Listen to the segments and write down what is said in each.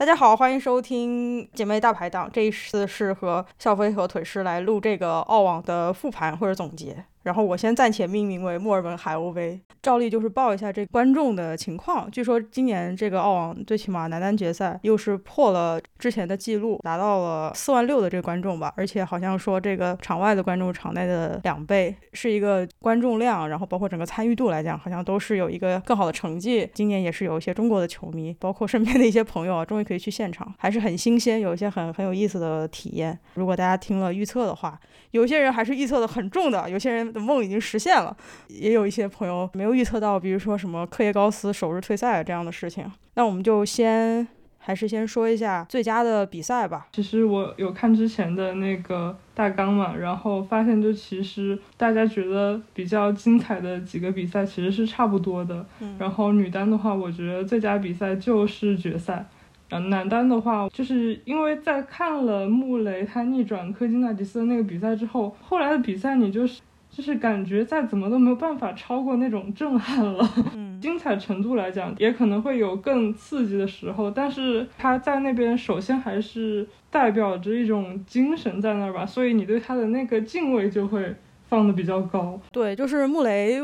大家好，欢迎收听姐妹大排档。这一次是和笑飞和腿师来录这个澳网的复盘或者总结。然后我先暂且命名为墨尔本海鸥杯。照例就是报一下这观众的情况。据说今年这个澳网最起码男单决赛又是破了之前的记录，达到了四万六的这个观众吧。而且好像说这个场外的观众场内的两倍，是一个观众量，然后包括整个参与度来讲，好像都是有一个更好的成绩。今年也是有一些中国的球迷，包括身边的一些朋友啊，终于可以去现场，还是很新鲜，有一些很很有意思的体验。如果大家听了预测的话，有些人还是预测的很重的，有些人的梦已经实现了，也有一些朋友没有预测到，比如说什么克耶高斯首日退赛这样的事情。那我们就先还是先说一下最佳的比赛吧。其实我有看之前的那个大纲嘛，然后发现就其实大家觉得比较精彩的几个比赛其实是差不多的。嗯然后女单的话，我觉得最佳比赛就是决赛。嗯，男单的话，就是因为在看了穆雷他逆转科金纳迪斯的那个比赛之后，后来的比赛你就是就是感觉再怎么都没有办法超过那种震撼了。嗯，精彩程度来讲，也可能会有更刺激的时候，但是他在那边首先还是代表着一种精神在那儿吧，所以你对他的那个敬畏就会放的比较高。对，就是穆雷，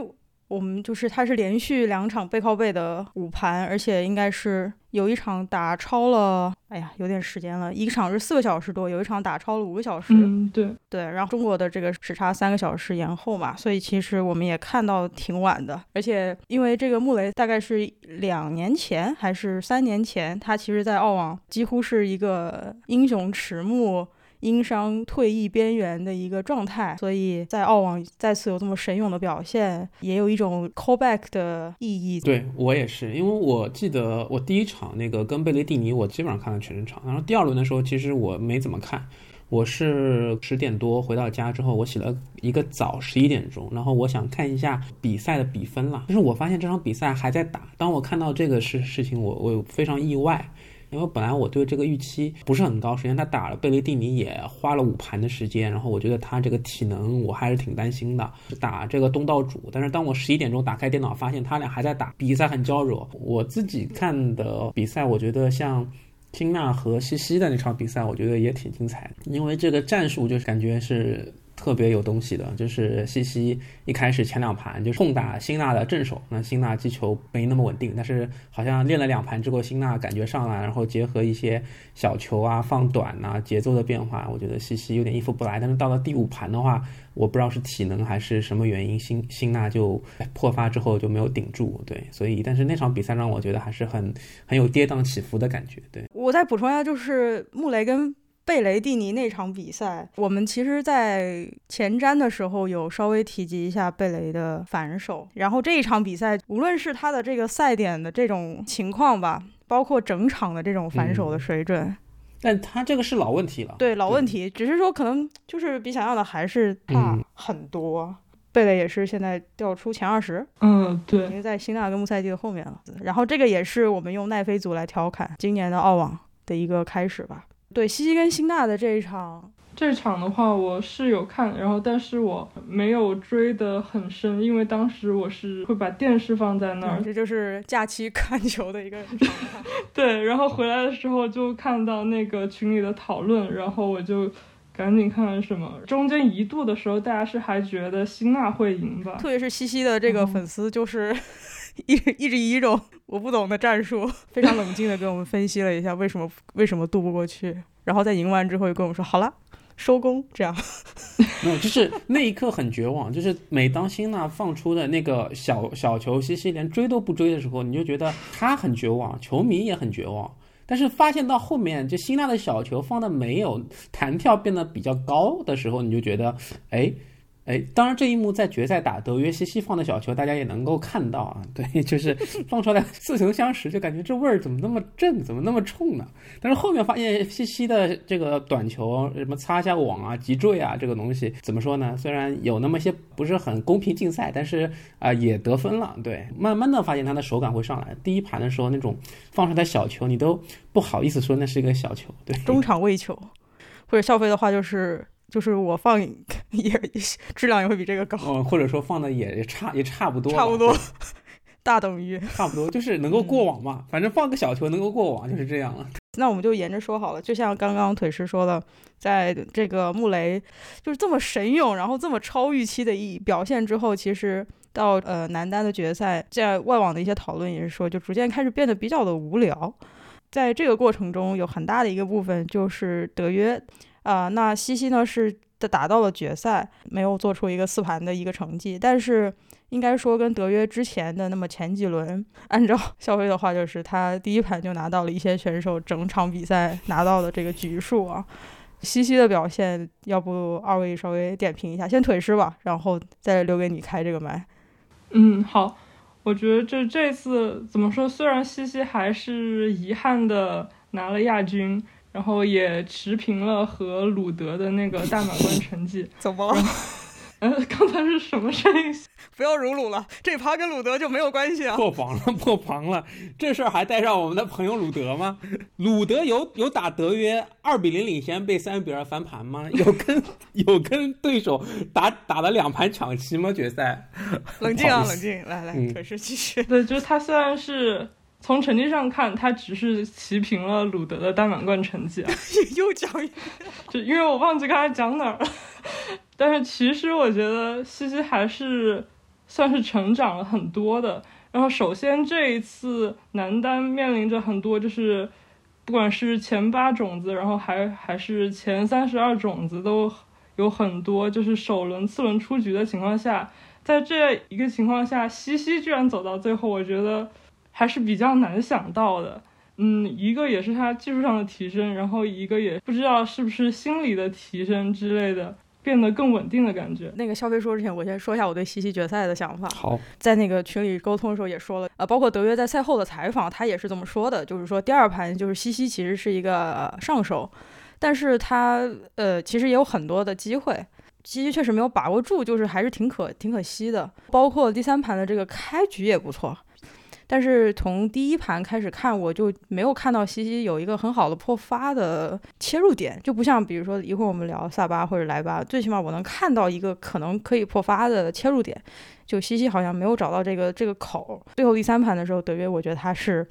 我们就是他是连续两场背靠背的五盘，而且应该是有一场打超了，哎呀，有点时间了，一场是四个小时多，有一场打超了五个小时。嗯，对，对，然后中国的这个时差三个小时延后嘛，所以其实我们也看到挺晚的。而且因为这个穆雷大概是两年前还是三年前，他其实在澳网几乎是一个英雄迟暮。因伤退役边缘的一个状态，所以在澳网再次有这么神勇的表现，也有一种 callback 的意义。对我也是，因为我记得我第一场那个跟贝雷蒂尼，我基本上看了全场，然后第二轮的时候，其实我没怎么看。我是十点多回到家之后，我洗了一个澡，十一点钟，然后我想看一下比赛的比分了。但是我发现这场比赛还在打。当我看到这个事事情，我我非常意外，因为本来我对这个预期不是很高。首先他打了贝雷蒂尼也花了五盘的时间，然后我觉得他这个体能我还是挺担心的。打这个东道主，但是当我十一点钟打开电脑，发现他俩还在打，比赛很焦灼。我自己看的比赛，我觉得像。辛纳和西西的那场比赛，我觉得也挺精彩，因为这个战术就是感觉是特别有东西的。就是西西一开始前两盘就痛打辛纳的正手，那辛纳击球没那么稳定，但是好像练了两盘之后，辛纳感觉上来，然后结合一些小球啊、放短呐、节奏的变化，我觉得西西有点应付不来。但是到了第五盘的话，我不知道是体能还是什么原因，辛辛纳就破发之后就没有顶住，对，所以但是那场比赛让我觉得还是很很有跌宕起伏的感觉，对。我再补充一下，就是穆雷跟贝雷蒂尼那场比赛，我们其实，在前瞻的时候有稍微提及一下贝雷的反手，然后这一场比赛，无论是他的这个赛点的这种情况吧，包括整场的这种反手的水准。但他这个是老问题了，对老问题，只是说可能就是比想象的还是大很多。嗯、贝雷也是现在掉出前二十，嗯，对，因为在辛纳跟穆塞蒂的后面了。然后这个也是我们用奈飞组来调侃今年的澳网的一个开始吧。对，西西跟辛纳的这一场，这场的话我是有看，然后但是我没有追得很深，因为当时我是会把电视放在那儿，嗯、这就是假期看球的一个状态。对，然后回来的时候就看到那个群里的讨论，然后我就赶紧看什么。中间一度的时候，大家是还觉得辛纳会赢吧，特别是西西的这个粉丝，就是、嗯、一一直以一种我不懂的战术，非常冷静的跟我们分析了一下为什么为什么渡不过去，然后在赢完之后又跟我们说好了。收工，这样，没有，就是那一刻很绝望。就是每当辛纳放出的那个小小球，西西连追都不追的时候，你就觉得他很绝望，球迷也很绝望。但是发现到后面，就辛纳的小球放的没有弹跳变得比较高的时候，你就觉得，哎。哎，当然这一幕在决赛打德约西西放的小球，大家也能够看到啊。对，就是放出来似曾相识，就感觉这味儿怎么那么正，怎么那么冲呢？但是后面发现西西的这个短球，什么擦一下网啊、急坠啊，这个东西怎么说呢？虽然有那么些不是很公平竞赛，但是啊、也得分了。对，慢慢的发现他的手感会上来。第一盘的时候那种放出来小球，你都不好意思说那是一个小球。对，中场位球，或者笑飞的话就是。就是我放 也质量也会比这个高，嗯，或者说放的也差也差不多，差不多，大等于差不多，就是能够过网嘛，反正放个小球能够过网就是这样了。那我们就沿着说好了。就像刚刚腿师说的，在这个穆雷就是这么神勇，然后这么超预期的一表现之后，其实到呃男单的决赛，在外网的一些讨论也是说，就逐渐开始变得比较的无聊。在这个过程中，有很大的一个部分就是德约啊，那西西呢是打到了决赛，没有做出一个四盘的一个成绩，但是。应该说，跟德约之前的那么前几轮，按照 肖飞的话，就是他第一盘就拿到了一些选手整场比赛拿到的这个局数啊。西西的表现，要不二位稍微点评一下，先腿师吧，然后再留给你开这个麦。嗯，好，我觉得这这次怎么说？虽然西西还是遗憾的拿了亚军，然后也持平了和鲁德的那个大满贯成绩，怎么？嗯，刚才是什么声音？不要辱鲁了，这趴跟鲁德就没有关系啊！破防了，破防了，这事儿还带上我们的朋友鲁德吗？鲁德有有打德约二比零领先被三比二翻盘吗？有跟有跟对手打打了两盘抢七吗？决赛？冷静啊，冷静！来来，可是继续。对，就是他虽然是从成绩上看，他只是齐平了鲁德的大满贯成绩啊。又讲一遍，就因为我忘记刚才讲哪儿了。但是其实我觉得西西还是算是成长了很多的。然后首先这一次男单面临着很多，就是不管是前八种子，然后还还是前三十二种子，都有很多就是首轮、次轮出局的情况下，在这一个情况下，西西居然走到最后，我觉得还是比较难想到的。嗯，一个也是他技术上的提升，然后一个也不知道是不是心理的提升之类的。变得更稳定的感觉。那个肖飞说之前，我先说一下我对西西决赛的想法。好，在那个群里沟通的时候也说了，呃，包括德约在赛后的采访，他也是这么说的，就是说第二盘就是西西其实是一个上手，但是他呃其实也有很多的机会，西西确实没有把握住，就是还是挺可挺可惜的。包括第三盘的这个开局也不错。但是从第一盘开始看，我就没有看到西西有一个很好的破发的切入点，就不像比如说一会儿我们聊萨巴或者莱巴，最起码我能看到一个可能可以破发的切入点，就西西好像没有找到这个这个口。最后第三盘的时候，德约我觉得他是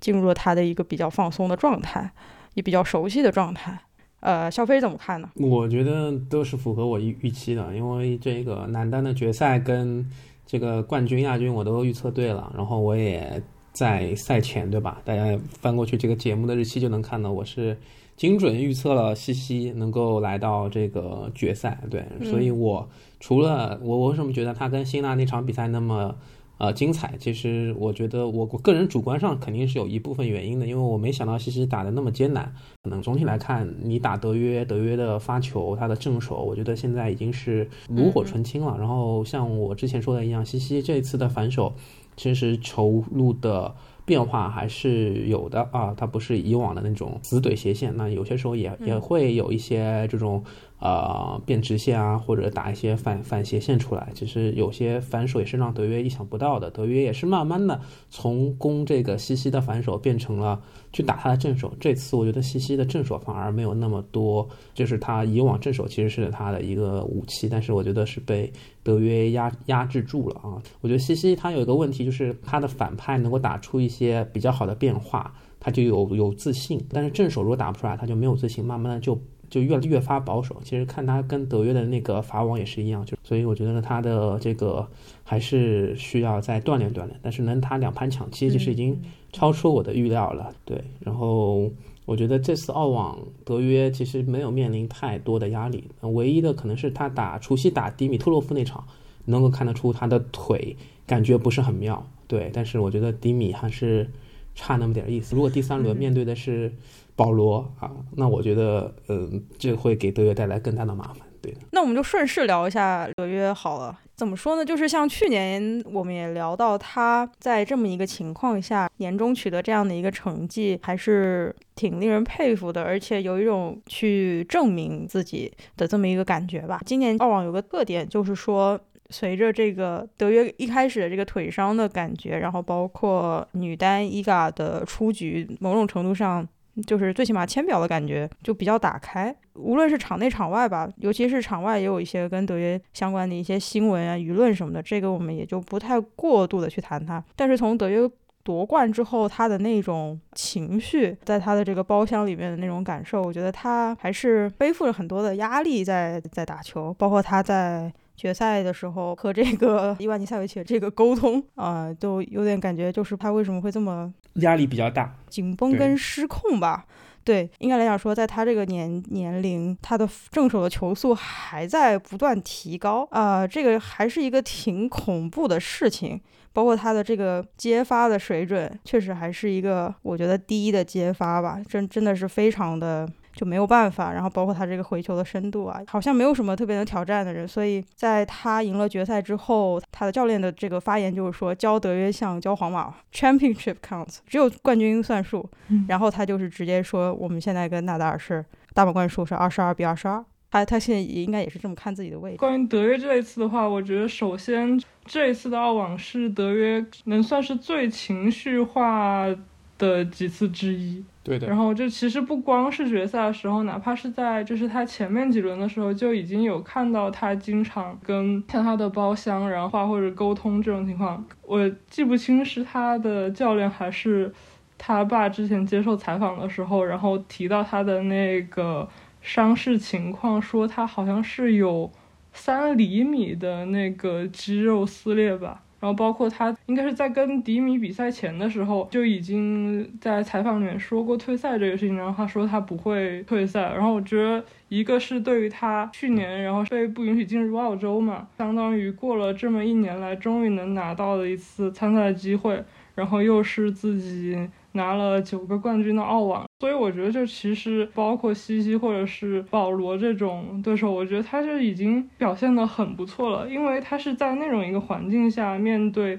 进入了他的一个比较放松的状态，也比较熟悉的状态。呃，肖飞怎么看呢？我觉得都是符合我预预期的，因为这个男单的决赛跟。这个冠军、亚军我都预测对了，然后我也在赛前，对吧？大家翻过去这个节目的日期就能看到，我是精准预测了西西能够来到这个决赛，对，所以我除了我，我为什么觉得他跟辛纳那场比赛那么？呃，精彩。其实我觉得我我个人主观上肯定是有一部分原因的，因为我没想到西西打的那么艰难。可能总体来看，你打德约，德约的发球，他的正手，我觉得现在已经是炉火纯青了。然后像我之前说的一样，西西这次的反手，其实球路的。变化还是有的啊，它不是以往的那种死怼斜线，那有些时候也也会有一些这种呃变直线啊，或者打一些反反斜线出来。其实有些反手也是让德约意想不到的，德约也是慢慢的从攻这个西西的反手变成了去打他的正手。这次我觉得西西的正手反而没有那么多，就是他以往正手其实是他的一个武器，但是我觉得是被。德约压压制住了啊！我觉得西西他有一个问题，就是他的反派能够打出一些比较好的变化，他就有有自信。但是正手如果打不出来，他就没有自信，慢慢的就就越越发保守。其实看他跟德约的那个法网也是一样，就所以我觉得呢他的这个还是需要再锻炼锻炼。但是能他两盘抢七，其实已经超出我的预料了。对，然后。我觉得这次澳网德约其实没有面临太多的压力，唯一的可能是他打除夕打迪米特洛夫那场，能够看得出他的腿感觉不是很妙。对，但是我觉得迪米还是差那么点意思。如果第三轮面对的是保罗啊，那我觉得嗯，这会给德约带来更大的麻烦。对，那我们就顺势聊一下德约好了。怎么说呢？就是像去年我们也聊到，他在这么一个情况下，年终取得这样的一个成绩，还是挺令人佩服的，而且有一种去证明自己的这么一个感觉吧。今年澳网有个特点，就是说随着这个德约一开始的这个腿伤的感觉，然后包括女单伊嘎的出局，某种程度上。就是最起码签表的感觉就比较打开，无论是场内场外吧，尤其是场外也有一些跟德约相关的一些新闻啊、舆论什么的，这个我们也就不太过度的去谈它。但是从德约。夺冠之后他的那种情绪，在他的这个包厢里面的那种感受，我觉得他还是背负着很多的压力在在打球，包括他在。决赛的时候和这个伊万尼塞维奇这个沟通啊，都有点感觉，就是他为什么会这么压力比较大、紧绷跟失控吧？对，应该来讲说，在他这个年年龄，他的正手的球速还在不断提高啊，这个还是一个挺恐怖的事情。包括他的这个接发的水准，确实还是一个我觉得低的接发吧，真真的是非常的。就没有办法，然后包括他这个回球的深度啊，好像没有什么特别能挑战的人。所以在他赢了决赛之后，他的教练的这个发言就是说，教德约像教皇马，Championship counts，只有冠军算数。然后他就是直接说，我们现在跟纳达尔是大满贯数是二十二比二十二。他他现在也应该也是这么看自己的位置。关于德约这一次的话，我觉得首先这一次的澳网是德约能算是最情绪化的几次之一。对的，然后就其实不光是决赛的时候，哪怕是在就是他前面几轮的时候，就已经有看到他经常跟像他的包厢然后话或者沟通这种情况。我记不清是他的教练还是他爸之前接受采访的时候，然后提到他的那个伤势情况，说他好像是有三厘米的那个肌肉撕裂吧。然后包括他应该是在跟迪米比赛前的时候就已经在采访里面说过退赛这个事情，然后他说他不会退赛。然后我觉得一个是对于他去年然后被不允许进入澳洲嘛，相当于过了这么一年来终于能拿到的一次参赛的机会，然后又是自己。拿了九个冠军的澳网，所以我觉得就其实包括西西或者是保罗这种对手，我觉得他就已经表现的很不错了，因为他是在那种一个环境下面对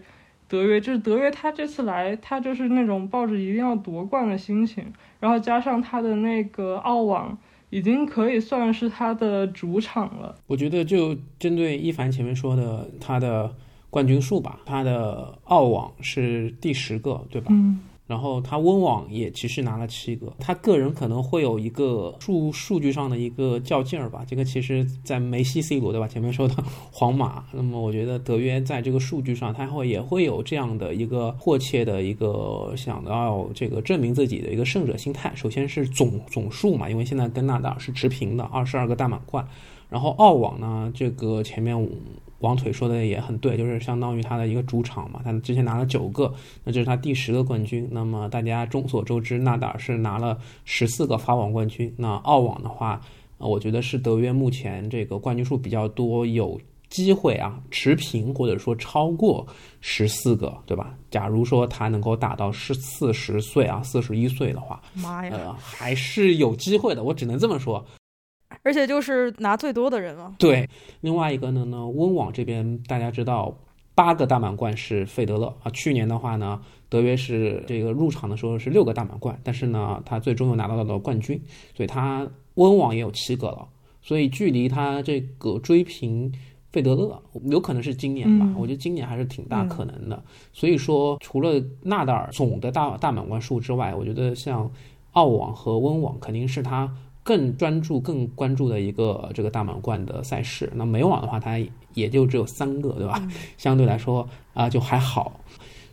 德约，就是德约他这次来，他就是那种抱着一定要夺冠的心情，然后加上他的那个澳网已经可以算是他的主场了。我觉得就针对一凡前面说的他的冠军数吧，他的澳网是第十个，对吧？嗯。然后他温网也其实拿了七个，他个人可能会有一个数数据上的一个较劲儿吧。这个其实，在梅西、C 罗对吧？前面说的 皇马，那么我觉得德约在这个数据上，他会也会有这样的一个迫切的一个想要这个证明自己的一个胜者心态。首先是总总数嘛，因为现在跟纳达尔是持平的，二十二个大满贯。然后澳网呢，这个前面五。王腿说的也很对，就是相当于他的一个主场嘛，他之前拿了九个，那这是他第十个冠军。那么大家众所周知，纳达尔是拿了十四个法网冠军。那澳网的话，呃，我觉得是德约目前这个冠军数比较多，有机会啊持平或者说超过十四个，对吧？假如说他能够打到是四十岁啊，四十一岁的话，妈呀，呃，还是有机会的，我只能这么说。而且就是拿最多的人了。对，另外一个呢呢，温网这边大家知道，八个大满贯是费德勒啊。去年的话呢，德约是这个入场的时候是六个大满贯，但是呢，他最终又拿到了冠军，所以他温网也有七个了。所以距离他这个追平费德勒，有可能是今年吧？我觉得今年还是挺大可能的。所以说，除了纳达尔总的大大满贯数之外，我觉得像澳网和温网肯定是他。更专注、更关注的一个这个大满贯的赛事，那美网的话，它也就只有三个，对吧？相对来说啊，就还好。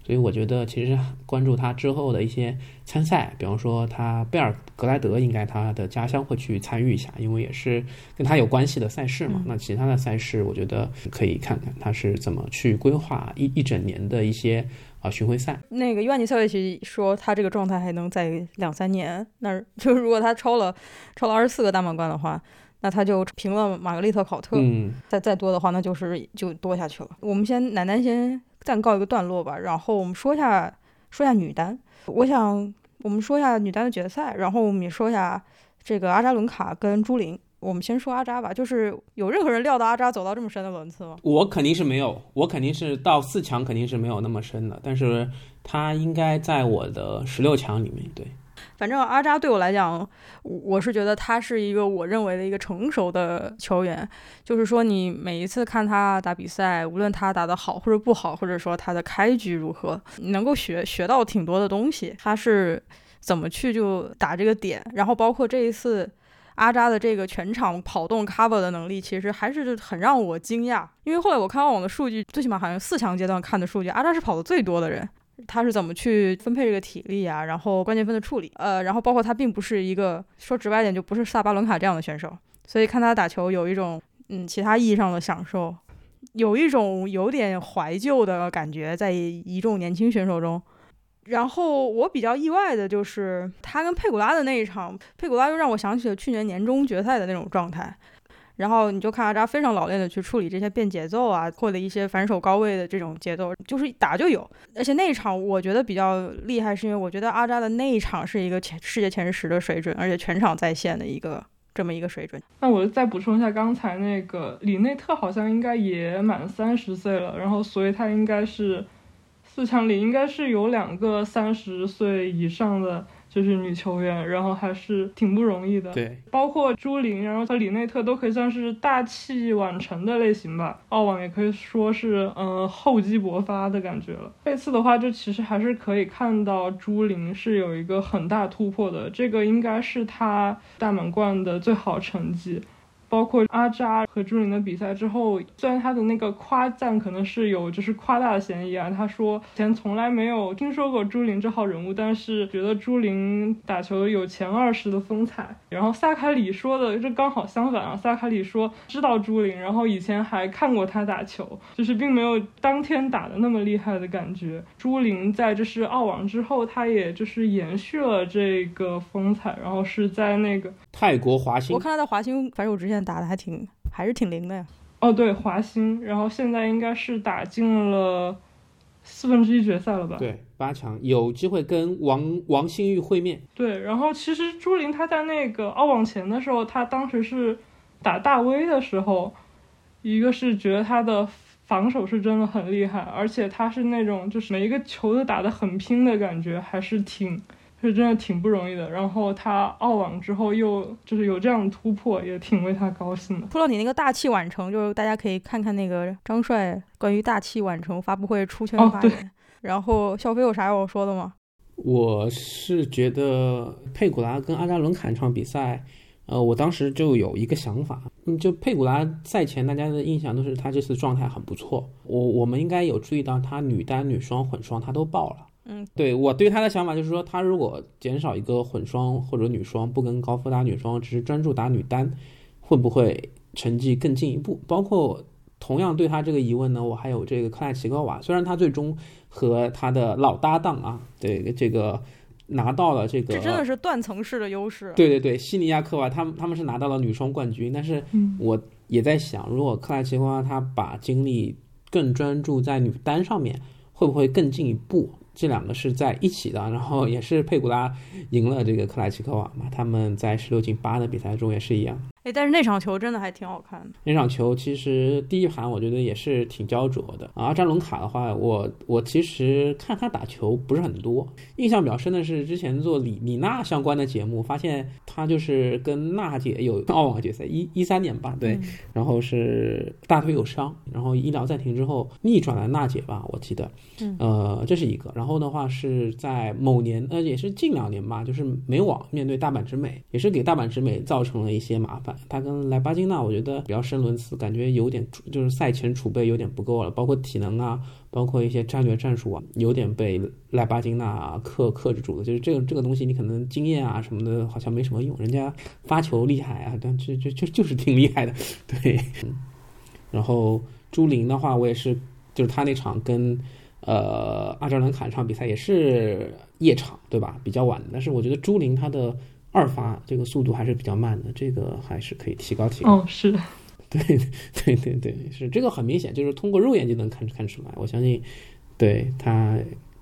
所以我觉得，其实关注他之后的一些参赛，比方说他贝尔格莱德，应该他的家乡会去参与一下，因为也是跟他有关系的赛事嘛。那其他的赛事，我觉得可以看看他是怎么去规划一一整年的一些。啊，巡回赛那个尤安尼塞维奇说他这个状态还能再两三年，那 就如果他超了超了二十四个大满贯的话，那他就平了玛格丽特考特。嗯，再再多的话，那就是就多下去了。我们先奶奶先暂告一个段落吧，然后我们说一下说一下女单。我想我们说一下女单的决赛，然后我们也说一下这个阿扎伦卡跟朱琳。我们先说阿扎吧，就是有任何人料到阿扎走到这么深的轮次吗？我肯定是没有，我肯定是到四强肯定是没有那么深的，但是他应该在我的十六强里面。对，反正阿扎对我来讲，我是觉得他是一个我认为的一个成熟的球员，就是说你每一次看他打比赛，无论他打得好或者不好，或者说他的开局如何，你能够学学到挺多的东西。他是怎么去就打这个点，然后包括这一次。阿扎的这个全场跑动 cover 的能力，其实还是很让我惊讶。因为后来我看澳网的数据，最起码好像四强阶段看的数据，阿扎是跑的最多的人。他是怎么去分配这个体力啊，然后关键分的处理，呃，然后包括他并不是一个说直白点就不是萨巴伦卡这样的选手，所以看他打球有一种嗯其他意义上的享受，有一种有点怀旧的感觉在一众年轻选手中。然后我比较意外的就是他跟佩古拉的那一场，佩古拉又让我想起了去年年终决赛的那种状态。然后你就看阿扎非常老练的去处理这些变节奏啊，或者一些反手高位的这种节奏，就是打就有。而且那一场我觉得比较厉害，是因为我觉得阿扎的那一场是一个前世界前十的水准，而且全场在线的一个这么一个水准。那我再补充一下，刚才那个里内特好像应该也满三十岁了，然后所以他应该是四强里应该是有两个三十岁以上的。就是女球员，然后还是挺不容易的。对，包括朱琳，然后和里内特都可以算是大器晚成的类型吧。澳网也可以说是，嗯，厚积薄发的感觉了。这次的话，就其实还是可以看到朱琳是有一个很大突破的，这个应该是她大满贯的最好成绩。包括阿扎和朱琳的比赛之后，虽然他的那个夸赞可能是有就是夸大的嫌疑啊，他说以前从来没有听说过朱琳这号人物，但是觉得朱琳打球有前二十的风采。然后萨卡里说的这刚好相反啊，萨卡里说知道朱琳，然后以前还看过他打球，就是并没有当天打的那么厉害的感觉。朱琳在就是澳网之后，他也就是延续了这个风采，然后是在那个泰国华兴，我看他在华兴反手直线。打的还挺，还是挺灵的呀。哦，对，华兴，然后现在应该是打进了四分之一决赛了吧？对，八强有机会跟王王馨玉会面。对，然后其实朱琳她在那个澳网前的时候，她当时是打大 V 的时候，一个是觉得她的防守是真的很厉害，而且她是那种就是每一个球都打得很拼的感觉，还是挺。是真的挺不容易的，然后他澳网之后又就是有这样的突破，也挺为他高兴的。说到你那个大器晚成，就是大家可以看看那个张帅关于大器晚成发布会出圈发言。然后肖飞有啥要说的吗？我是觉得佩古拉跟阿扎伦卡场比赛，呃，我当时就有一个想法，嗯，就佩古拉赛前大家的印象都是他这次状态很不错，我我们应该有注意到他女单、女双、混双他都报了。嗯，对我对他的想法就是说，他如果减少一个混双或者女双，不跟高夫打女双，只是专注打女单，会不会成绩更进一步？包括同样对他这个疑问呢，我还有这个克莱奇高娃，虽然他最终和他的老搭档啊，对这个拿到了这个，这真的是断层式的优势。对对对，西尼亚科娃他们他们是拿到了女双冠军，但是我也在想，如果克莱奇科娃他把精力更专注在女单上面，会不会更进一步？这两个是在一起的，然后也是佩古拉赢了这个克莱奇科娃嘛，他们在十六进八的比赛中也是一样。哎，但是那场球真的还挺好看的。那场球其实第一盘我觉得也是挺焦灼的啊。扎伦卡的话，我我其实看他打球不是很多，印象比较深的是之前做李李娜相关的节目，发现他就是跟娜姐有澳网决赛，一一三年吧，对，然后是大腿有伤，然后医疗暂停之后逆转了娜姐吧，我记得，呃，这是一个。然后的话是在某年，呃，也是近两年吧，就是美网面对大阪直美，也是给大阪直美造成了一些麻烦。他跟莱巴金娜，我觉得比较深轮次，感觉有点就是赛前储备有点不够了，包括体能啊，包括一些战略战术啊，有点被莱巴金娜克克制住了。就是这个这个东西，你可能经验啊什么的，好像没什么用。人家发球厉害啊，但就就就就是挺厉害的，对。然后朱琳的话，我也是，就是他那场跟呃阿扎伦卡那场比赛也是夜场，对吧？比较晚，但是我觉得朱琳他的。二发这个速度还是比较慢的，这个还是可以提高提高。哦，是，对，对，对，对，是这个很明显，就是通过肉眼就能看看出来。我相信，对他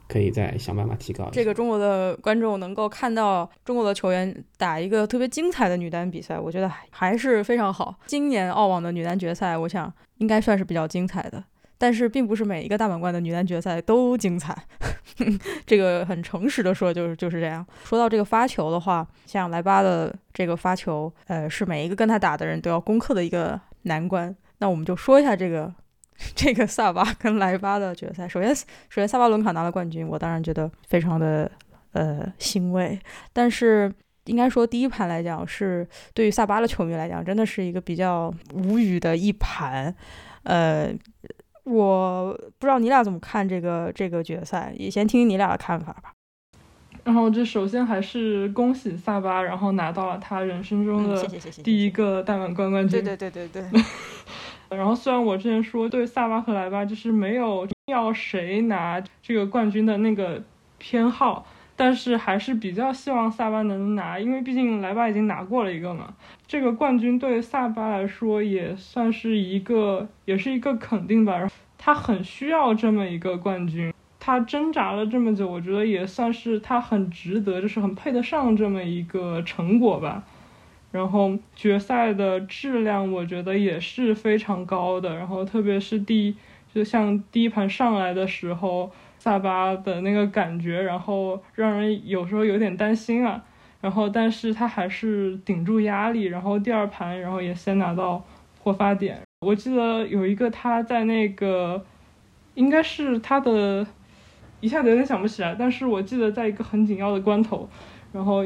可以再想办法提高。这个中国的观众能够看到中国的球员打一个特别精彩的女单比赛，我觉得还是非常好。今年澳网的女单决赛，我想应该算是比较精彩的。但是并不是每一个大满贯的女单决赛都精彩，这个很诚实的说就是就是这样。说到这个发球的话，像莱巴的这个发球，呃，是每一个跟他打的人都要攻克的一个难关。那我们就说一下这个这个萨巴跟莱巴的决赛。首先，首先萨巴伦卡拿了冠军，我当然觉得非常的呃欣慰。但是应该说第一盘来讲，是对于萨巴的球迷来讲，真的是一个比较无语的一盘，呃。我不知道你俩怎么看这个这个决赛，也先听听你俩的看法吧。然后这首先还是恭喜萨巴，然后拿到了他人生中的第一个大满贯冠军。对对对对对。然后虽然我之前说对萨巴和莱巴就是没有要谁拿这个冠军的那个偏好，但是还是比较希望萨巴能拿，因为毕竟莱巴已经拿过了一个嘛。这个冠军对萨巴来说也算是一个，也是一个肯定吧。他很需要这么一个冠军。他挣扎了这么久，我觉得也算是他很值得，就是很配得上这么一个成果吧。然后决赛的质量，我觉得也是非常高的。然后特别是第，就像第一盘上来的时候，萨巴的那个感觉，然后让人有时候有点担心啊。然后但是他还是顶住压力，然后第二盘，然后也先拿到破发点。我记得有一个他在那个，应该是他的。一下子有点想不起来，但是我记得在一个很紧要的关头，然后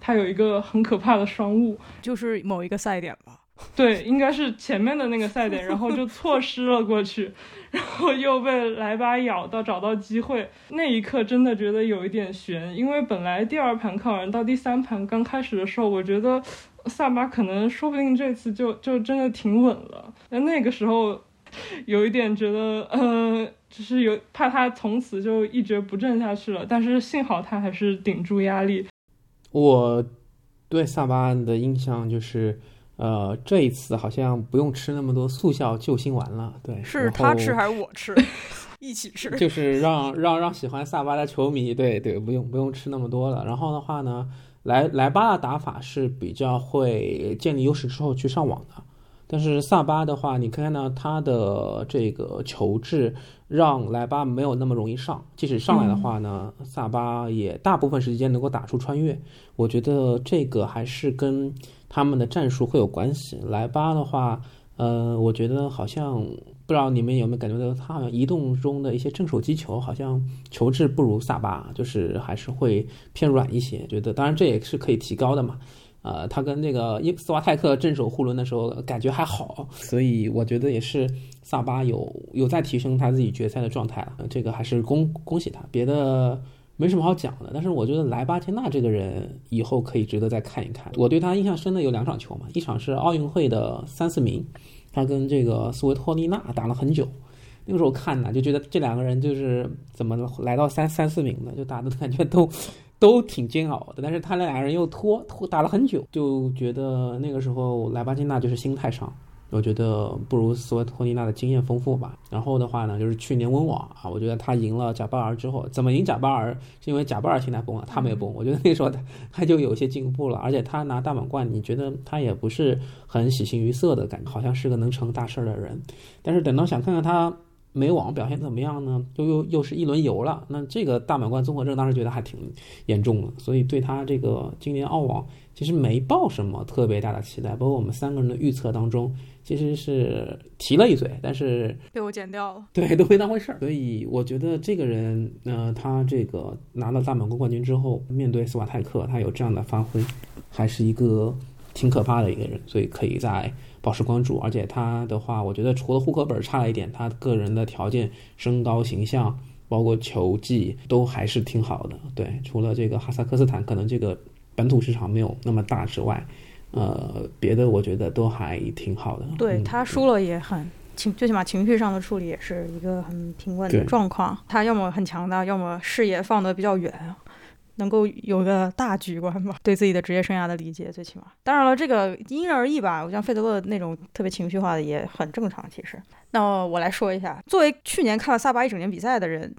他有一个很可怕的双误，就是某一个赛点吧。对，应该是前面的那个赛点，然后就错失了过去，然后又被莱巴咬到，找到机会，那一刻真的觉得有一点悬，因为本来第二盘看完到第三盘刚开始的时候，我觉得萨巴可能说不定这次就就真的挺稳了，那那个时候 有一点觉得，呃。只是有怕他从此就一蹶不振下去了，但是幸好他还是顶住压力。我对萨巴的印象就是，呃，这一次好像不用吃那么多速效救心丸了。对，是他吃还是我吃？一起吃。就是让让让喜欢萨巴的球迷，对对，不用不用吃那么多了。然后的话呢，莱莱巴的打法是比较会建立优势之后去上网的。但是萨巴的话，你看到他的这个球质让莱巴没有那么容易上，即使上来的话呢，萨巴也大部分时间能够打出穿越。我觉得这个还是跟他们的战术会有关系。莱巴的话，呃，我觉得好像不知道你们有没有感觉到，他好像移动中的一些正手击球好像球质不如萨巴，就是还是会偏软一些。觉得当然这也是可以提高的嘛。呃，他跟那个伊斯瓦泰克正手互轮的时候感觉还好，所以我觉得也是萨巴有有在提升他自己决赛的状态了，这个还是恭恭喜他。别的没什么好讲的，但是我觉得莱巴天纳这个人以后可以值得再看一看。我对他印象深的有两场球嘛，一场是奥运会的三四名，他跟这个斯维托利娜打了很久，那个时候看呢就觉得这两个人就是怎么来到三三四名的，就打的感觉都。都挺煎熬的，但是他那俩人又拖拖打了很久，就觉得那个时候莱巴金娜就是心态上，我觉得不如斯维托尼娜的经验丰富吧。然后的话呢，就是去年温网啊，我觉得他赢了贾巴尔之后，怎么赢贾巴尔？是因为贾巴尔心态崩了，他没崩。我觉得那时候他他就有些进步了，而且他拿大满贯，你觉得他也不是很喜形于色的感觉，好像是个能成大事的人。但是等到想看看他。美网表现怎么样呢？又又又是一轮游了，那这个大满贯综合症当时觉得还挺严重的，所以对他这个今年澳网其实没抱什么特别大的期待。包括我们三个人的预测当中，其实是提了一嘴，但是被我剪掉了。对，都没当回事儿。所以我觉得这个人，呃，他这个拿了大满贯冠军之后，面对斯瓦泰克，他有这样的发挥，还是一个挺可怕的一个人，所以可以在。保持关注，而且他的话，我觉得除了户口本差了一点，他个人的条件、身高、形象，包括球技都还是挺好的。对，除了这个哈萨克斯坦可能这个本土市场没有那么大之外，呃，别的我觉得都还挺好的。对他输了也很情，最起码情绪上的处理也是一个很平稳的状况。他要么很强大，要么视野放得比较远。能够有个大局观吧，对自己的职业生涯的理解，最起码。当然了，这个因人而异吧。我像费德勒那种特别情绪化的也很正常，其实。那我来说一下，作为去年看了萨巴一整年比赛的人，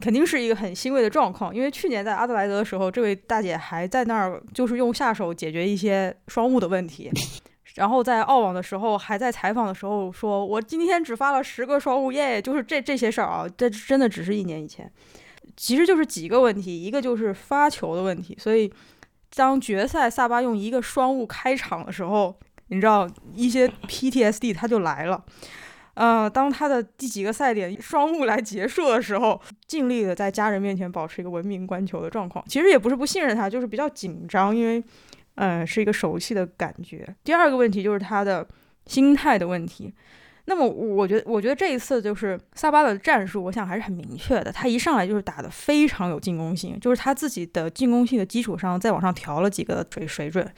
肯定是一个很欣慰的状况。因为去年在阿德莱德的时候，这位大姐还在那儿，就是用下手解决一些双误的问题。然后在澳网的时候，还在采访的时候说：“我今天只发了十个双误耶！”就是这这些事儿啊，这真的只是一年以前。其实就是几个问题，一个就是发球的问题，所以当决赛萨巴用一个双误开场的时候，你知道一些 PTSD 他就来了。呃，当他的第几个赛点双误来结束的时候，尽力的在家人面前保持一个文明观球的状况。其实也不是不信任他，就是比较紧张，因为嗯是一个熟悉的感觉。第二个问题就是他的心态的问题。那么我觉得，我觉得这一次就是萨巴的战术，我想还是很明确的。他一上来就是打的非常有进攻性，就是他自己的进攻性的基础上再往上调了几个水水准，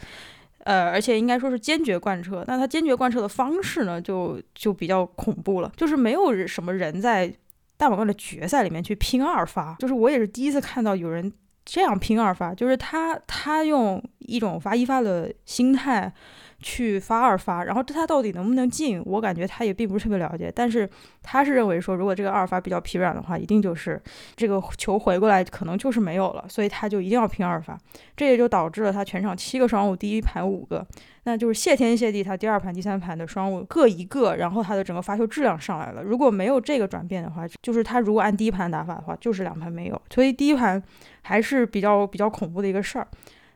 呃，而且应该说是坚决贯彻。那他坚决贯彻的方式呢，就就比较恐怖了，就是没有什么人在大满贯的决赛里面去拼二发，就是我也是第一次看到有人这样拼二发，就是他他用一种发一发的心态。去发二发，然后他到底能不能进，我感觉他也并不是特别了解。但是他是认为说，如果这个二发比较疲软的话，一定就是这个球回过来可能就是没有了，所以他就一定要拼二发。这也就导致了他全场七个双误，第一盘五个，那就是谢天谢地，他第二盘、第三盘的双误各一个，然后他的整个发球质量上来了。如果没有这个转变的话，就是他如果按第一盘打法的话，就是两盘没有。所以第一盘还是比较比较恐怖的一个事儿。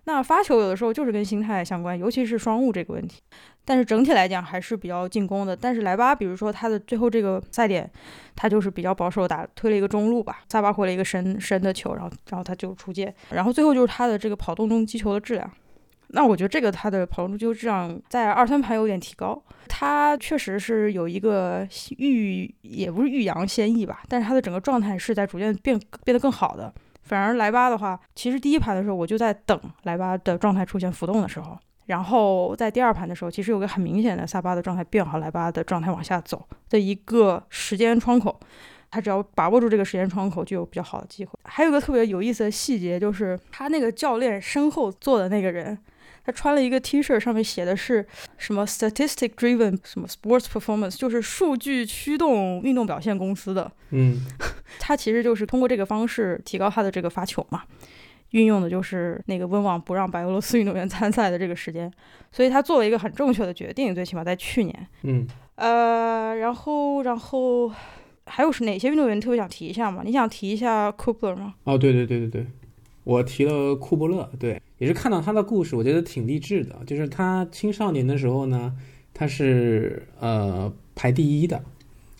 那发球有的时候就是跟心态相关，尤其是双误这个问题。但是整体来讲还是比较进攻的。但是莱巴，比如说他的最后这个赛点，他就是比较保守，打推了一个中路吧，萨巴回了一个深深的球，然后然后他就出界。然后最后就是他的这个跑动中击球的质量。那我觉得这个他的跑动中击球质量在二三盘有点提高，他确实是有一个欲也不是欲扬先抑吧，但是他的整个状态是在逐渐变变得更好的。反而莱巴的话，其实第一盘的时候我就在等莱巴的状态出现浮动的时候，然后在第二盘的时候，其实有个很明显的萨巴的状态变好，莱巴的状态往下走的一个时间窗口，他只要把握住这个时间窗口，就有比较好的机会。还有个特别有意思的细节，就是他那个教练身后坐的那个人。他穿了一个 T 恤，上面写的是什么 “statistic driven” 什么 “sports performance”，就是数据驱动运动表现公司的。嗯，他其实就是通过这个方式提高他的这个发球嘛，运用的就是那个温网不让白俄罗斯运动员 参赛的这个时间，所以他做了一个很正确的决定，最起码在去年。嗯，呃，然后然后还有是哪些运动员特别想提一下吗？你想提一下 Cooper 吗？哦，对对对对对。我提了库伯勒，对，也是看到他的故事，我觉得挺励志的。就是他青少年的时候呢，他是呃排第一的，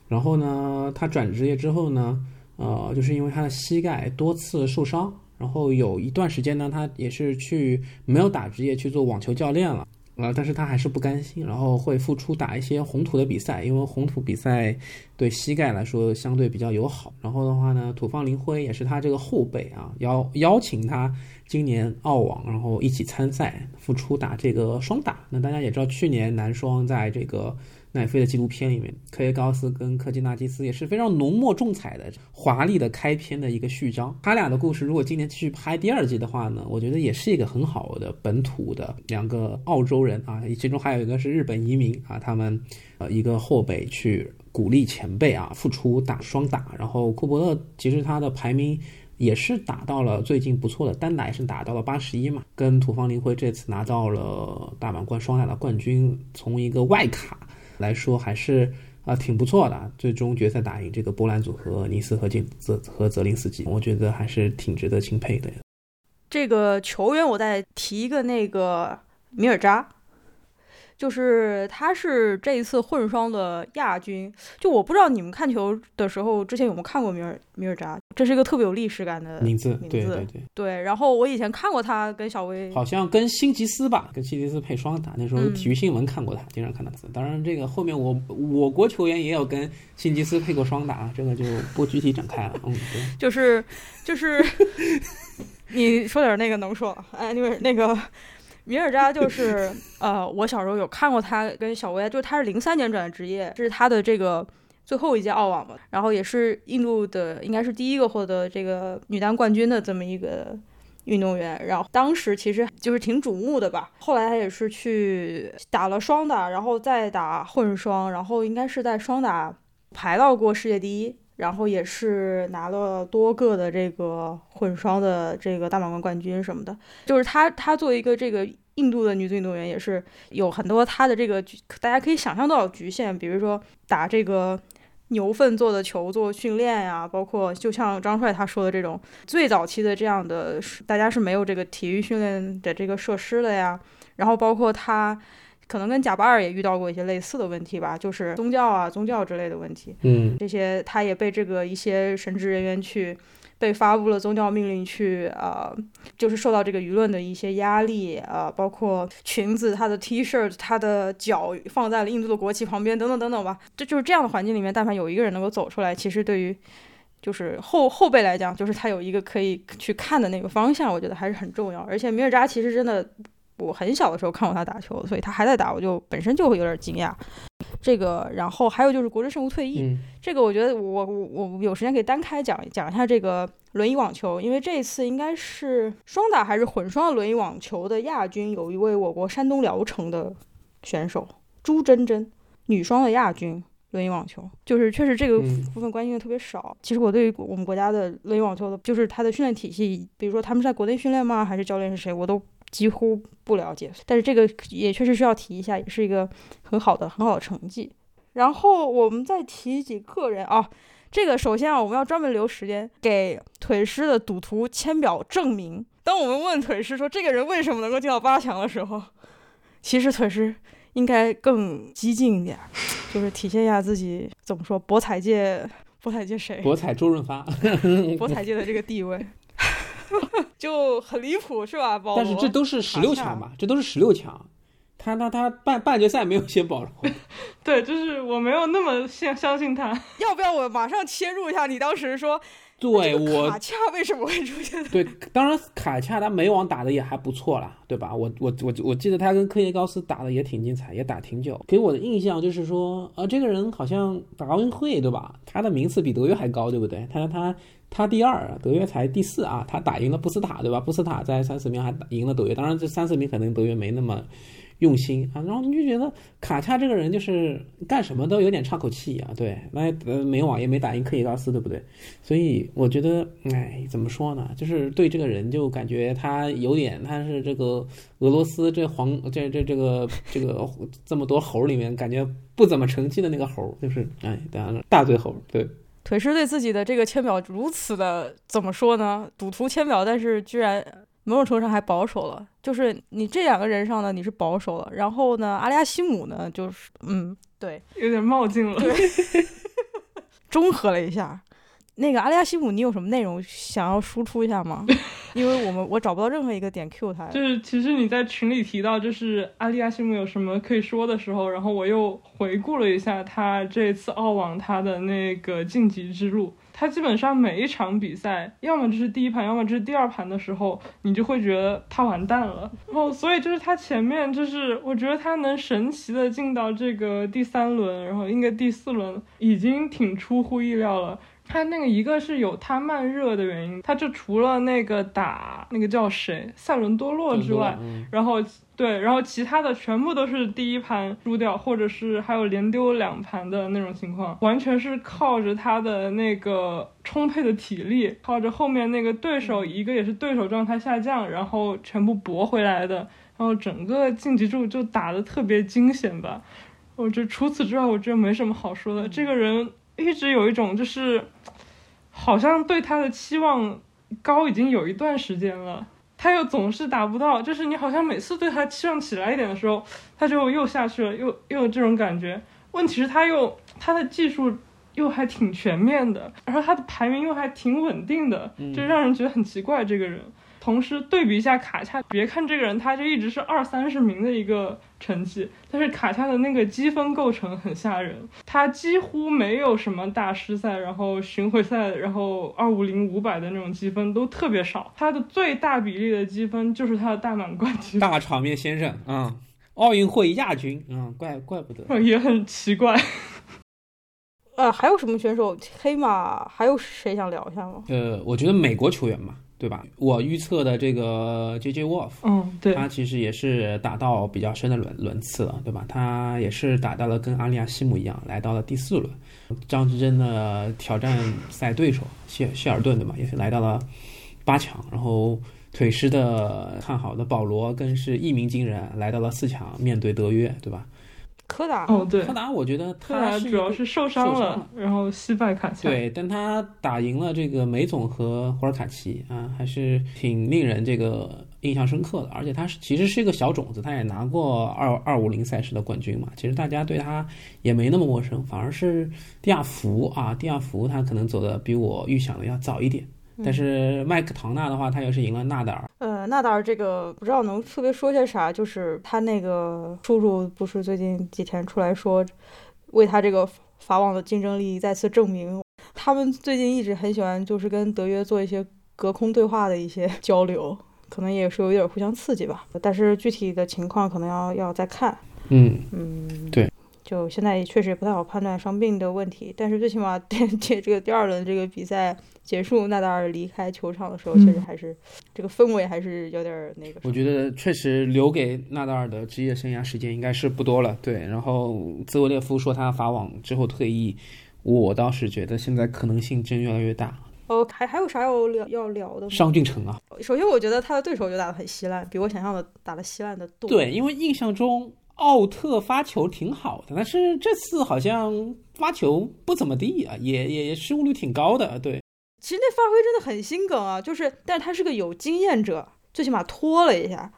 然后呢，他转职业之后呢，呃，就是因为他的膝盖多次受伤，然后有一段时间呢，他也是去没有打职业去做网球教练了。啊，但是他还是不甘心，然后会复出打一些红土的比赛，因为红土比赛对膝盖来说相对比较友好。然后的话呢，土方林辉也是他这个后辈啊，邀邀请他今年澳网，然后一起参赛，复出打这个双打。那大家也知道，去年男双在这个。奈飞的纪录片里面，科耶高斯跟科基纳基斯也是非常浓墨重彩的、华丽的开篇的一个序章。他俩的故事，如果今年继续拍第二季的话呢，我觉得也是一个很好的本土的两个澳洲人啊，其中还有一个是日本移民啊，他们呃一个后辈去鼓励前辈啊复出打双打。然后库伯勒其实他的排名也是打到了最近不错的，单打也是打到了八十一嘛，跟土方林辉这次拿到了大满贯双打的冠军，从一个外卡。来说还是啊挺不错的，最终决赛打赢这个波兰组合尼斯和金泽和泽林斯基，我觉得还是挺值得钦佩的。这个球员，我再提一个那个米尔扎。就是他是这一次混双的亚军，就我不知道你们看球的时候之前有没有看过米尔米尔扎，这是一个特别有历史感的名字，名字对对对对。然后我以前看过他跟小威，好像跟辛吉斯吧，跟辛吉斯配双打，那时候体育新闻看过他，经常看他。当然这个后面我我国球员也有跟辛吉斯配过双打，这个就不具体展开了。嗯，对，就是就 是你说点那个能说，哎，那个那个。米尔扎就是，呃，我小时候有看过他跟小威，就是他是零三年转的职业，这是他的这个最后一届澳网嘛，然后也是印度的应该是第一个获得这个女单冠军的这么一个运动员，然后当时其实就是挺瞩目的吧，后来他也是去打了双打，然后再打混双，然后应该是在双打排到过世界第一。然后也是拿了多个的这个混双的这个大满贯冠军什么的，就是她，她作为一个这个印度的女子运动员，也是有很多她的这个大家可以想象到的局限，比如说打这个牛粪做的球做训练呀，包括就像张帅他说的这种最早期的这样的，大家是没有这个体育训练的这个设施的呀，然后包括他。可能跟贾巴尔也遇到过一些类似的问题吧，就是宗教啊、宗教之类的问题。嗯，这些他也被这个一些神职人员去被发布了宗教命令去呃，就是受到这个舆论的一些压力呃，包括裙子、他的 T 恤、他的脚放在了印度的国旗旁边等等等等吧。这就是这样的环境里面，但凡有一个人能够走出来，其实对于就是后后辈来讲，就是他有一个可以去看的那个方向，我觉得还是很重要。而且米尔扎其实真的。我很小的时候看过他打球，所以他还在打，我就本身就会有点惊讶。这个，然后还有就是国之圣无退役，这个我觉得我我我有时间可以单开讲讲一下这个轮椅网球，因为这一次应该是双打还是混双的轮椅网球的亚军，有一位我国山东聊城的选手朱珍珍，女双的亚军轮椅网球，就是确实这个部分关心的特别少。其实我对于我们国家的轮椅网球的，就是他的训练体系，比如说他们在国内训练吗，还是教练是谁，我都。几乎不了解，但是这个也确实需要提一下，也是一个很好的很好的成绩。然后我们再提几个人啊，这个首先啊，我们要专门留时间给腿师的赌徒签表证明。当我们问腿师说这个人为什么能够进到八强的时候，其实腿师应该更激进一点，就是体现一下自己怎么说博彩界博彩界谁？博彩周润发，博彩界的这个地位。就很离谱，是吧？但是这都是十六强吧？这都是十六强，他他他半半决赛没有先保罗。对，就是我没有那么相相信他。要不要我马上切入一下？你当时说，对我卡恰为什么会出现？对，当然卡恰他美网打的也还不错啦，对吧？我我我我记得他跟科耶高斯打的也挺精彩，也打挺久。给我的印象就是说，啊，这个人好像打奥运会，对吧？他的名次比德约还高，对不对？他他。他第二，德约才第四啊！他打赢了布斯塔，对吧？布斯塔在三四名还赢了德约，当然这三四名可能德约没那么用心啊。然后你就觉得卡恰这个人就是干什么都有点岔口气啊，对，那呃美网也没打赢克里高斯，对不对？所以我觉得，哎，怎么说呢？就是对这个人就感觉他有点，他是这个俄罗斯这皇这这这个这个这么多猴里面感觉不怎么成器的那个猴，就是哎，当然了，大嘴猴，对。腿师对自己的这个签表如此的怎么说呢？赌徒签表，但是居然某种程度上还保守了。就是你这两个人上呢，你是保守了，然后呢，阿利亚西姆呢，就是嗯，对，有点冒进了，对，中和了一下。那个阿利亚西姆，你有什么内容想要输出一下吗？因为我们我找不到任何一个点 Q 他。就是其实你在群里提到就是阿利亚西姆有什么可以说的时候，然后我又回顾了一下他这次澳网他的那个晋级之路。他基本上每一场比赛，要么就是第一盘，要么就是第二盘的时候，你就会觉得他完蛋了。然后所以就是他前面就是我觉得他能神奇的进到这个第三轮，然后应该第四轮已经挺出乎意料了。他那个一个是有他慢热的原因，他就除了那个打那个叫谁塞伦多洛之外，然后对，然后其他的全部都是第一盘输掉，或者是还有连丢两盘的那种情况，完全是靠着他的那个充沛的体力，靠着后面那个对手一个也是对手状态下降，然后全部搏回来的，然后整个晋级柱就打的特别惊险吧。我觉得除此之外，我觉得没什么好说的，这个人。一直有一种就是，好像对他的期望高已经有一段时间了，他又总是达不到，就是你好像每次对他期望起来一点的时候，他就又下去了，又又有这种感觉。问题是他又他的技术又还挺全面的，然后他的排名又还挺稳定的，就让人觉得很奇怪这个人。同时对比一下卡恰，别看这个人，他就一直是二三十名的一个成绩，但是卡恰的那个积分构成很吓人，他几乎没有什么大师赛，然后巡回赛，然后二五零五百的那种积分都特别少，他的最大比例的积分就是他的大满贯积分。大场面先生，嗯，奥运会亚军，嗯，怪怪不得，也很奇怪。呃，还有什么选手黑马？还有谁想聊一下吗？呃，我觉得美国球员嘛。对吧？我预测的这个 J J Wolf，嗯，对，他其实也是打到比较深的轮轮次了，对吧？他也是打到了跟阿利亚西姆一样，来到了第四轮。张之臻的挑战赛对手谢谢尔顿，对吧？也是来到了八强。然后腿师的看好的保罗更是一鸣惊人，来到了四强，面对德约，对吧？柯达哦，对，柯达，我觉得他主要是受伤了，然后惜败卡恰。对，但他打赢了这个梅总和霍尔卡奇啊，还是挺令人这个印象深刻的。而且他是其实是一个小种子，他也拿过二二五零赛事的冠军嘛。其实大家对他也没那么陌生，反而是蒂亚福啊，蒂亚福他可能走的比我预想的要早一点但是麦克唐纳的话，他也是赢了纳达尔。呃，纳达尔这个不知道能特别说些啥，就是他那个叔叔不是最近几天出来说，为他这个法网的竞争力再次证明。他们最近一直很喜欢就是跟德约做一些隔空对话的一些 交流，可能也是有一点互相刺激吧。但是具体的情况可能要要再看。嗯嗯，对。就现在确实也不太好判断伤病的问题，但是最起码 这这个第二轮这个比赛结束，纳达尔离开球场的时候，确实还是这个氛围还是有点那个。我觉得确实留给纳达尔的职业生涯时间应该是不多了。对，然后兹维列夫说他法网之后退役，我倒是觉得现在可能性真越来越大。哦，还还有啥要聊要聊的吗？商俊成啊，首先我觉得他的对手就打得很稀烂，比我想象的打得稀烂的多。对，因为印象中。奥特发球挺好的，但是这次好像发球不怎么地啊，也也失误率挺高的。对，其实那发挥真的很心梗啊，就是，但是他是个有经验者，最起码拖了一下，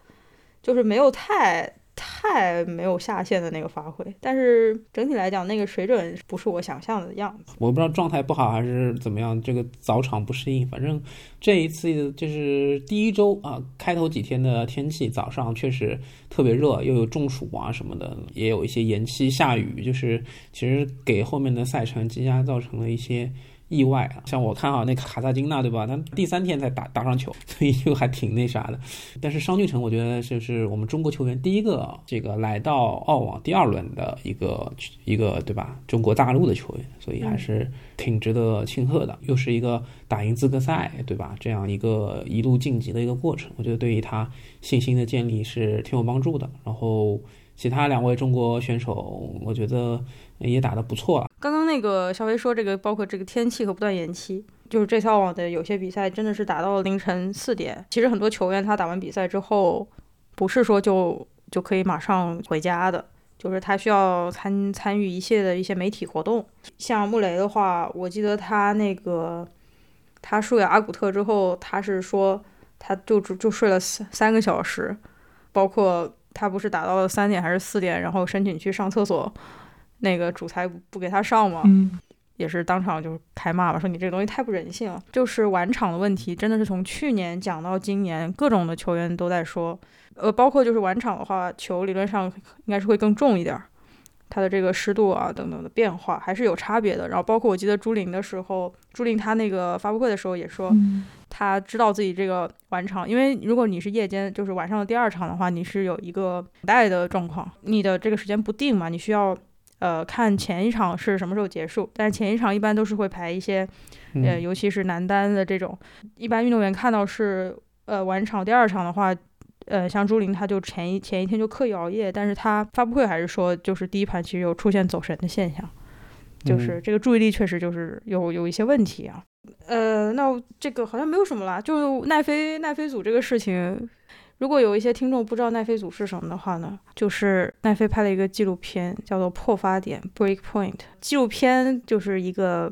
就是没有太。太没有下限的那个发挥，但是整体来讲，那个水准不是我想象的样子。我不知道状态不好还是怎么样，这个早场不适应。反正这一次就是第一周啊，开头几天的天气早上确实特别热，又有中暑啊什么的，也有一些延期下雨，就是其实给后面的赛程积压造成了一些。意外啊，像我看好那卡萨金娜，对吧？他第三天才打打上球，所以就还挺那啥的。但是商俊成，我觉得就是我们中国球员第一个这个来到澳网第二轮的一个一个，对吧？中国大陆的球员，所以还是挺值得庆贺的。又是一个打赢资格赛，对吧？这样一个一路晋级的一个过程，我觉得对于他信心的建立是挺有帮助的。然后其他两位中国选手，我觉得。也打得不错了。刚刚那个肖飞说，这个包括这个天气和不断延期，就是这套网的有些比赛真的是打到凌晨四点。其实很多球员他打完比赛之后，不是说就就可以马上回家的，就是他需要参参与一切的一些媒体活动。像穆雷的话，我记得他那个他输给阿古特之后，他是说他就就睡了三三个小时，包括他不是打到了三点还是四点，然后申请去上厕所。那个主裁不给他上吗？嗯，也是当场就开骂吧，说你这个东西太不人性了。就是晚场的问题，真的是从去年讲到今年，各种的球员都在说，呃，包括就是晚场的话，球理论上应该是会更重一点，它的这个湿度啊等等的变化还是有差别的。然后包括我记得朱琳的时候，朱琳他那个发布会的时候也说，他知道自己这个晚场，因为如果你是夜间，就是晚上的第二场的话，你是有一个带的状况，你的这个时间不定嘛，你需要。呃，看前一场是什么时候结束，但是前一场一般都是会排一些，呃，尤其是男单的这种，一般运动员看到是呃晚场第二场的话，呃，像朱琳他就前一前一天就刻意熬夜，但是他发布会还是说，就是第一盘其实有出现走神的现象，就是这个注意力确实就是有有一些问题啊。呃，那这个好像没有什么啦，就奈飞奈飞组这个事情。如果有一些听众不知道奈飞组是什么的话呢，就是奈飞拍了一个纪录片，叫做《破发点》（Break Point）。纪录片就是一个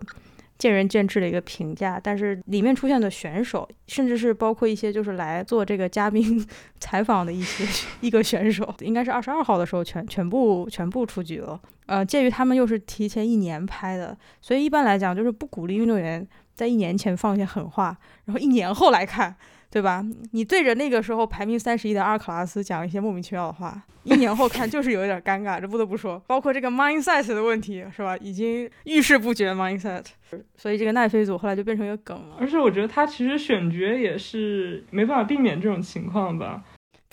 见仁见智的一个评价，但是里面出现的选手，甚至是包括一些就是来做这个嘉宾 采访的一些一个选手，应该是二十二号的时候全全部全部出局了。呃，鉴于他们又是提前一年拍的，所以一般来讲就是不鼓励运动员在一年前放一些狠话，然后一年后来看。对吧？你对着那个时候排名三十一的阿尔卡拉斯讲一些莫名其妙的话，一年后看就是有一点尴尬。这不得不说，包括这个 mindset 的问题，是吧？已经遇事不决 mindset，所以这个奈飞组后来就变成一个梗了。而且我觉得他其实选角也是没办法避免这种情况吧。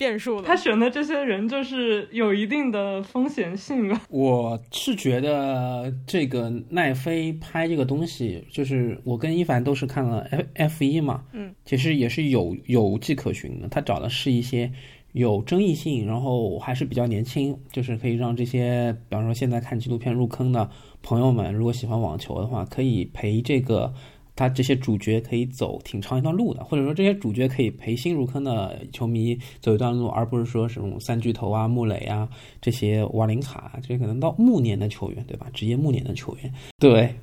变数他选的这些人就是有一定的风险性吧。我是觉得这个奈飞拍这个东西，就是我跟一凡都是看了 F F 一嘛，嗯，其实也是有有迹可循的。他找的是一些有争议性，然后还是比较年轻，就是可以让这些，比方说现在看纪录片入坑的朋友们，如果喜欢网球的话，可以陪这个。他这些主角可以走挺长一段路的，或者说这些主角可以陪新入坑的球迷走一段路，而不是说什么三巨头啊、穆雷啊这些瓦林卡，这些可能到暮年的球员，对吧？职业暮年的球员，对。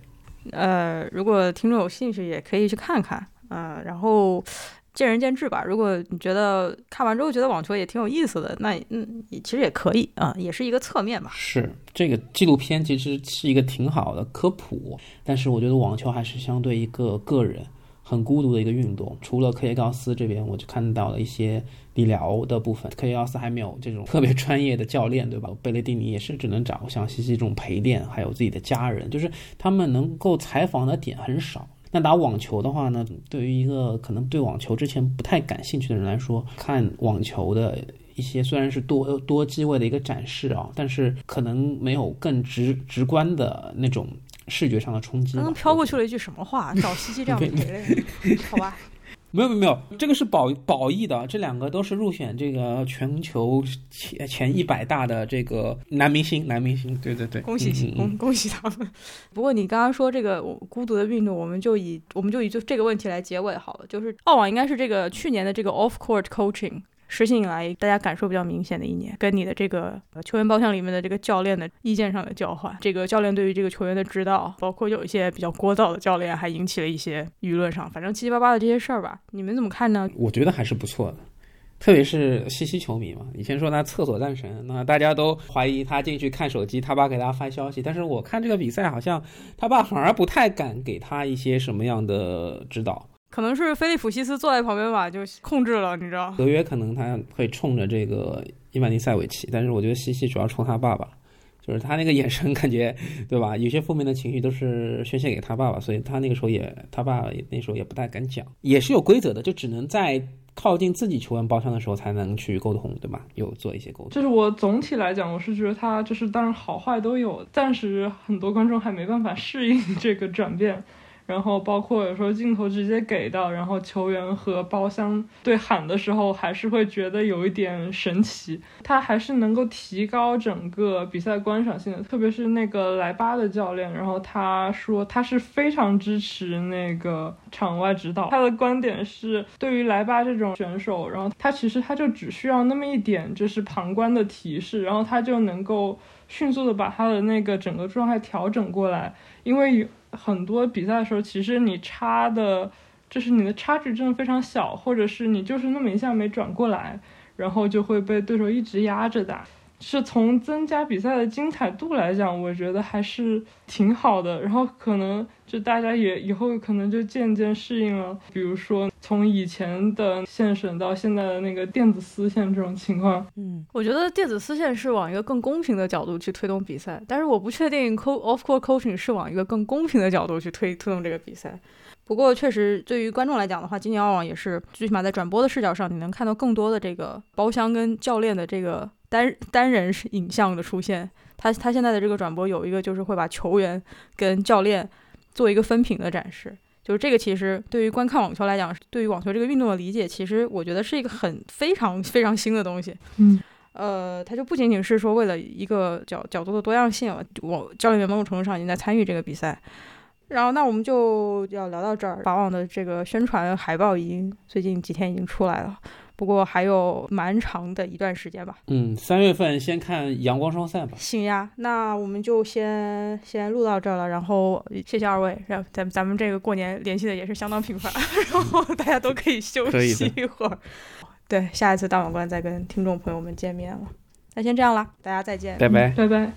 呃，如果听众有兴趣，也可以去看看啊，然后。见仁见智吧。如果你觉得看完之后觉得网球也挺有意思的，那嗯，其实也可以啊，也是一个侧面吧。是这个纪录片其实是一个挺好的科普，但是我觉得网球还是相对一个个人很孤独的一个运动。除了科耶高斯这边，我就看到了一些理疗的部分。科耶高斯还没有这种特别专业的教练，对吧？贝雷蒂尼也是只能找像西西这种陪练，还有自己的家人，就是他们能够采访的点很少。那打网球的话呢，对于一个可能对网球之前不太感兴趣的人来说，看网球的一些虽然是多多机位的一个展示啊，但是可能没有更直直观的那种视觉上的冲击。刚刚飘过去了一句什么话？找西西这样的 人，好吧？没有没有没有，这个是保保义的，这两个都是入选这个全球前前一百大的这个男明星，男明星，对对对，恭喜恭恭喜他们。不过你刚刚说这个孤独的运动，我们就以我们就以就这个问题来结尾好了，就是澳网应该是这个去年的这个 off court coaching。实行以来，大家感受比较明显的一年，跟你的这个球员包厢里面的这个教练的意见上的交换，这个教练对于这个球员的指导，包括有一些比较聒噪的教练，还引起了一些舆论上，反正七七八八的这些事儿吧，你们怎么看呢？我觉得还是不错的，特别是西西球迷嘛，以前说他厕所战神，那大家都怀疑他进去看手机，他爸给他发消息，但是我看这个比赛，好像他爸反而不太敢给他一些什么样的指导。可能是菲利普西斯坐在旁边吧，就控制了，你知道？德约可能他会冲着这个伊万尼塞维奇，但是我觉得西西主要冲他爸爸，就是他那个眼神感觉，对吧？有些负面的情绪都是宣泄给他爸爸，所以他那个时候也，他爸那时候也不太敢讲，也是有规则的，就只能在靠近自己球员包厢的时候才能去沟通，对吧？有做一些沟通。就是我总体来讲，我是觉得他就是当然好坏都有，暂时很多观众还没办法适应这个转变。然后包括有时候镜头直接给到，然后球员和包厢对喊的时候，还是会觉得有一点神奇。他还是能够提高整个比赛观赏性的，特别是那个莱巴的教练，然后他说他是非常支持那个场外指导。他的观点是，对于莱巴这种选手，然后他其实他就只需要那么一点，就是旁观的提示，然后他就能够迅速的把他的那个整个状态调整过来，因为。很多比赛的时候，其实你差的，就是你的差距真的非常小，或者是你就是那么一下没转过来，然后就会被对手一直压着打。是从增加比赛的精彩度来讲，我觉得还是挺好的。然后可能就大家也以后可能就渐渐适应了，比如说从以前的线审到现在的那个电子丝线这种情况。嗯，我觉得电子丝线是往一个更公平的角度去推动比赛，但是我不确定 co off court coaching 是往一个更公平的角度去推推动这个比赛。不过确实对于观众来讲的话，今年澳网也是最起码在转播的视角上，你能看到更多的这个包厢跟教练的这个。单单人影像的出现，他他现在的这个转播有一个就是会把球员跟教练做一个分屏的展示，就是这个其实对于观看网球来讲，对于网球这个运动的理解，其实我觉得是一个很非常非常新的东西。嗯，呃，它就不仅仅是说为了一个角角度的多样性，我教练员某种程度上已经在参与这个比赛。然后那我们就要聊到这儿，法网的这个宣传海报已经最近几天已经出来了。不过还有蛮长的一段时间吧。嗯，三月份先看阳光双赛吧。行呀，那我们就先先录到这儿了。然后谢谢二位，让咱咱们这个过年联系的也是相当频繁，然后大家都可以休息一会儿。对，下一次大满贯再跟听众朋友们见面了。那先这样了，大家再见，拜拜，拜拜。